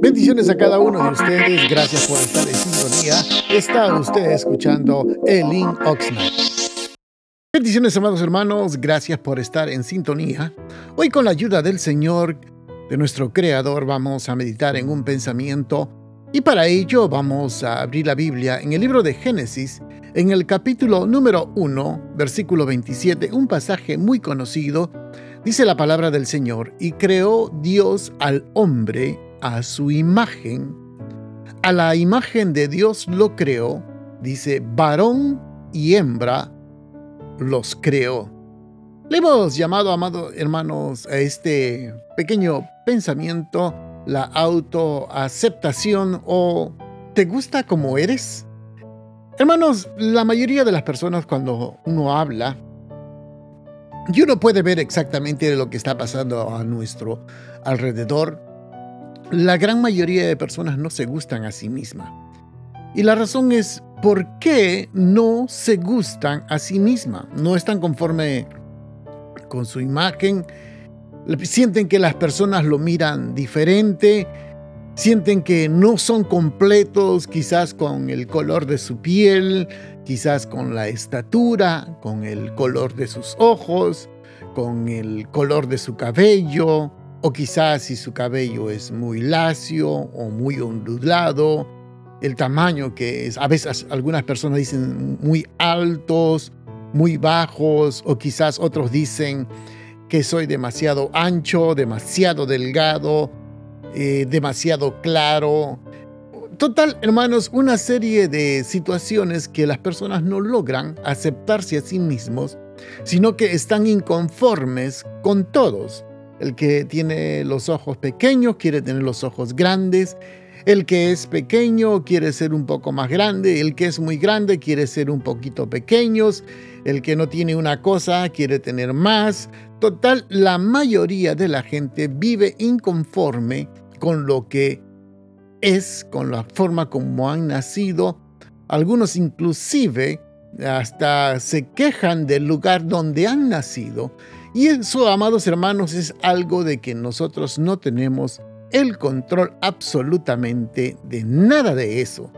Bendiciones a cada uno de ustedes. Gracias por estar en sintonía. Está usted escuchando Elin Oxnard. Bendiciones, amados hermanos. Gracias por estar en sintonía. Hoy, con la ayuda del Señor, de nuestro Creador, vamos a meditar en un pensamiento. Y para ello vamos a abrir la Biblia en el libro de Génesis, en el capítulo número 1, versículo 27, un pasaje muy conocido. Dice la palabra del Señor, y creó Dios al hombre a su imagen. A la imagen de Dios lo creó, dice, varón y hembra los creó. Le hemos llamado, amados hermanos, a este pequeño pensamiento la autoaceptación o ¿te gusta como eres? Hermanos, la mayoría de las personas cuando uno habla, y uno puede ver exactamente lo que está pasando a nuestro alrededor, la gran mayoría de personas no se gustan a sí misma. Y la razón es por qué no se gustan a sí misma. No están conforme con su imagen, sienten que las personas lo miran diferente, sienten que no son completos quizás con el color de su piel, quizás con la estatura, con el color de sus ojos, con el color de su cabello, o quizás si su cabello es muy lacio o muy ondulado, el tamaño que es, a veces algunas personas dicen muy altos, muy bajos, o quizás otros dicen que soy demasiado ancho, demasiado delgado, eh, demasiado claro. Total, hermanos, una serie de situaciones que las personas no logran aceptarse a sí mismos, sino que están inconformes con todos. El que tiene los ojos pequeños quiere tener los ojos grandes. El que es pequeño quiere ser un poco más grande. El que es muy grande quiere ser un poquito pequeños. El que no tiene una cosa quiere tener más. Total, la mayoría de la gente vive inconforme con lo que es, con la forma como han nacido. Algunos inclusive hasta se quejan del lugar donde han nacido y eso, amados hermanos, es algo de que nosotros no tenemos el control absolutamente de nada de eso.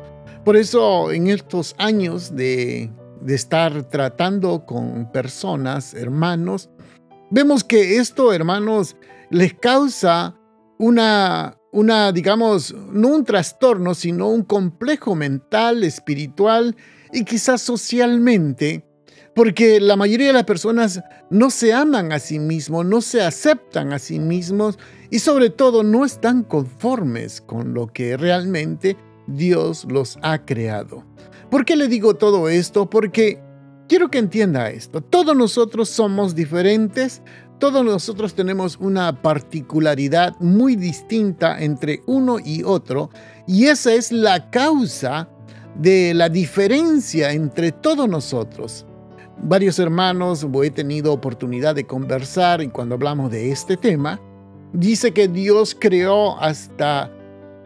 Por eso en estos años de, estar tratando con personas, hermanos, vemos que esto, hermanos, les causa una, una, digamos, no un trastorno, sino un complejo mental, espiritual y quizás socialmente porque la mayoría de las personas no se aman a sí mismos, no se aceptan a sí mismos y sobre todo no están conformes con lo que realmente Dios los ha creado. ¿Por qué le digo todo esto? Porque quiero que entienda esto. Todos nosotros somos diferentes, todos nosotros tenemos una particularidad muy distinta entre uno y otro y esa es la causa de la diferencia entre todos nosotros. Varios hermanos he tenido oportunidad de conversar y cuando hablamos de este tema, dice que Dios creó hasta,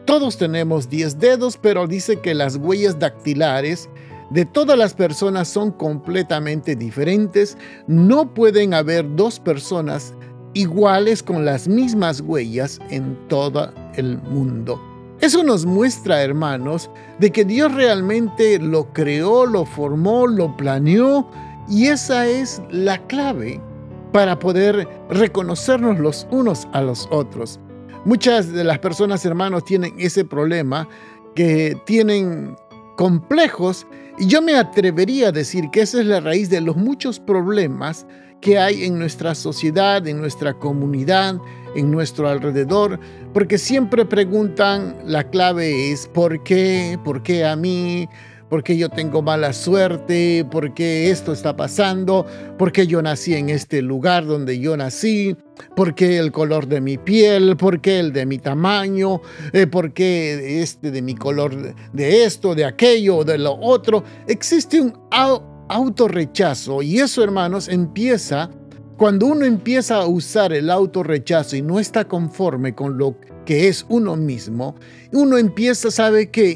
todos tenemos 10 dedos, pero dice que las huellas dactilares de todas las personas son completamente diferentes. No pueden haber dos personas iguales con las mismas huellas en todo el mundo. Eso nos muestra, hermanos, de que Dios realmente lo creó, lo formó, lo planeó y esa es la clave para poder reconocernos los unos a los otros. Muchas de las personas, hermanos, tienen ese problema, que tienen complejos, y yo me atrevería a decir que esa es la raíz de los muchos problemas que hay en nuestra sociedad, en nuestra comunidad, en nuestro alrededor, porque siempre preguntan, la clave es ¿por qué? ¿Por qué a mí? Porque yo tengo mala suerte, porque esto está pasando, porque yo nací en este lugar donde yo nací, porque el color de mi piel, porque el de mi tamaño, eh, porque este de mi color de esto, de aquello, de lo otro. Existe un autorrechazo y eso, hermanos, empieza cuando uno empieza a usar el autorrechazo y no está conforme con lo que que es uno mismo, uno empieza, sabe que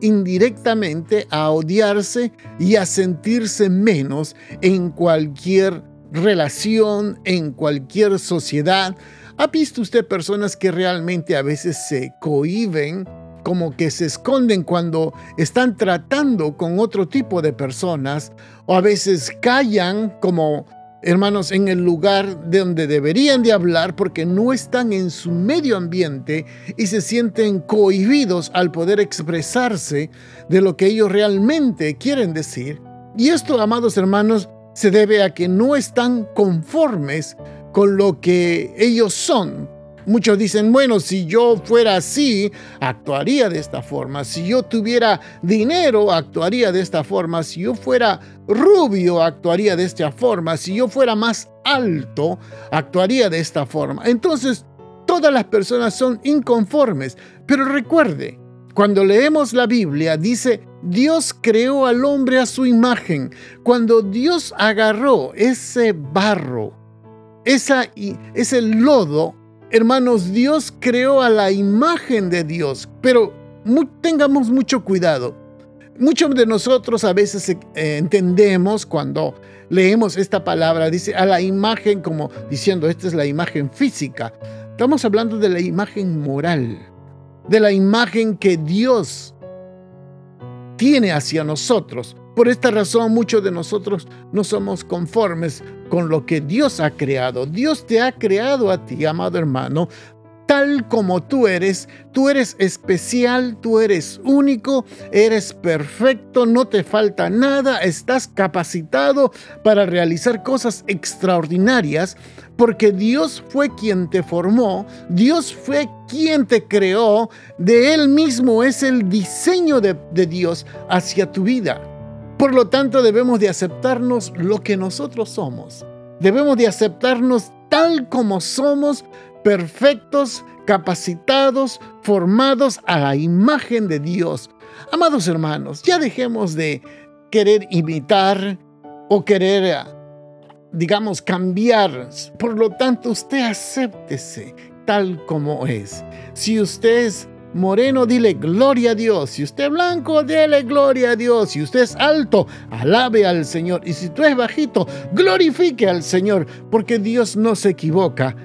indirectamente a odiarse y a sentirse menos en cualquier relación, en cualquier sociedad. ¿Ha visto usted personas que realmente a veces se cohiben, como que se esconden cuando están tratando con otro tipo de personas, o a veces callan como hermanos, en el lugar de donde deberían de hablar porque no están en su medio ambiente y se sienten cohibidos al poder expresarse de lo que ellos realmente quieren decir. Y esto, amados hermanos, se debe a que no están conformes con lo que ellos son, Muchos dicen, bueno, si yo fuera así, actuaría de esta forma. Si yo tuviera dinero, actuaría de esta forma. Si yo fuera rubio, actuaría de esta forma. Si yo fuera más alto, actuaría de esta forma. Entonces, todas las personas son inconformes. Pero recuerde, cuando leemos la Biblia, dice, Dios creó al hombre a su imagen. Cuando Dios agarró ese barro, esa, ese lodo, Hermanos, Dios creó a la imagen de Dios, pero tengamos mucho cuidado. Muchos de nosotros a veces eh, entendemos cuando leemos esta palabra, dice a la imagen como diciendo, esta es la imagen física. Estamos hablando de la imagen moral, de la imagen que Dios tiene hacia nosotros. Por esta razón muchos de nosotros no somos conformes con lo que Dios ha creado. Dios te ha creado a ti, amado hermano, tal como tú eres. Tú eres especial, tú eres único, eres perfecto, no te falta nada, estás capacitado para realizar cosas extraordinarias porque Dios fue quien te formó, Dios fue quien te creó, de Él mismo es el diseño de, Dios hacia tu vida. Por lo tanto, debemos de aceptarnos lo que nosotros somos. Debemos de aceptarnos tal como somos, perfectos, capacitados, formados a la imagen de Dios. Amados hermanos, ya dejemos de querer imitar o querer, digamos, cambiar. Por lo tanto, usted acéptese tal como es. Si usted es moreno, dile gloria a Dios. Si usted es blanco, dile gloria a Dios. Si usted es alto, alabe al Señor. Y si tú es bajito, glorifique al Señor, porque Dios no se equivoca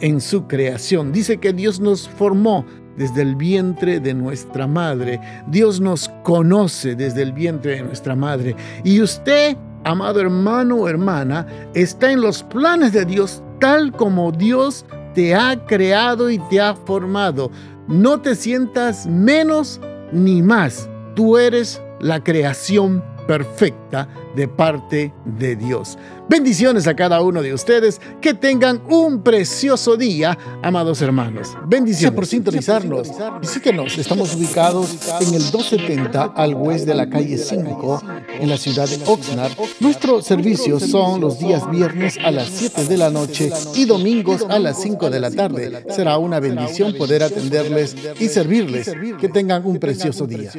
en su creación. Dice que Dios nos formó desde el vientre de nuestra madre. Dios nos conoce desde el vientre de nuestra madre. Y usted, amado hermano o hermana, está en los planes de Dios tal como Dios te ha creado y te ha formado. No te sientas menos ni más. Tú eres la creación perfecta de parte de Dios. Bendiciones a cada uno de ustedes. Que tengan un precioso día, amados hermanos. Bendiciones. por sintonizarnos. Visítenos. Estamos ubicados en el 270 al oeste de la calle 5 en la ciudad de Oxnard. Nuestros servicios son los días viernes a las 7 de la noche y domingos a las 5 de la tarde. Será una bendición poder atenderles y servirles. Que tengan un precioso día.